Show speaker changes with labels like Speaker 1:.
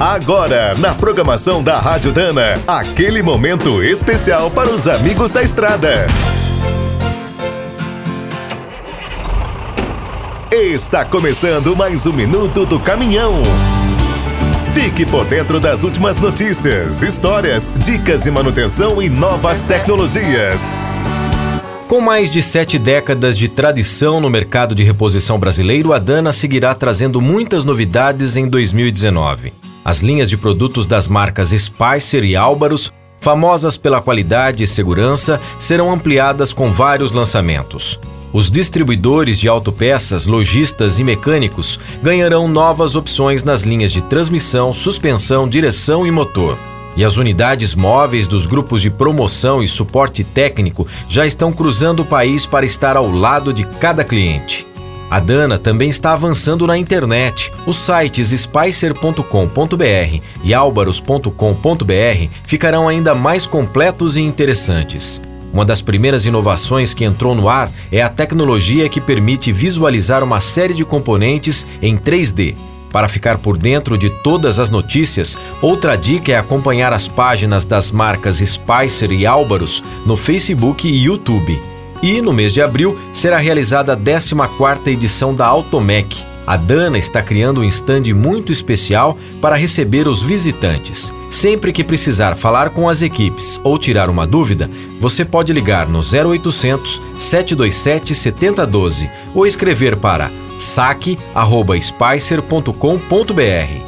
Speaker 1: Agora, na programação da Rádio Dana, aquele momento especial para os amigos da estrada. Está começando mais um minuto do caminhão. Fique por dentro das últimas notícias, histórias, dicas de manutenção e novas tecnologias.
Speaker 2: Com mais de sete décadas de tradição no mercado de reposição brasileiro, a Dana seguirá trazendo muitas novidades em 2019. As linhas de produtos das marcas Spicer e Álvaros, famosas pela qualidade e segurança, serão ampliadas com vários lançamentos. Os distribuidores de autopeças, lojistas e mecânicos ganharão novas opções nas linhas de transmissão, suspensão, direção e motor. E as unidades móveis dos grupos de promoção e suporte técnico já estão cruzando o país para estar ao lado de cada cliente. A Dana também está avançando na internet. Os sites spicer.com.br e albaros.com.br ficarão ainda mais completos e interessantes. Uma das primeiras inovações que entrou no ar é a tecnologia que permite visualizar uma série de componentes em 3D. Para ficar por dentro de todas as notícias, outra dica é acompanhar as páginas das marcas Spicer e Álvaros no Facebook e YouTube. E no mês de abril será realizada a 14ª edição da Automec. A Dana está criando um stand muito especial para receber os visitantes. Sempre que precisar falar com as equipes ou tirar uma dúvida, você pode ligar no 0800 727 7012 ou escrever para saque@spicer.com.br.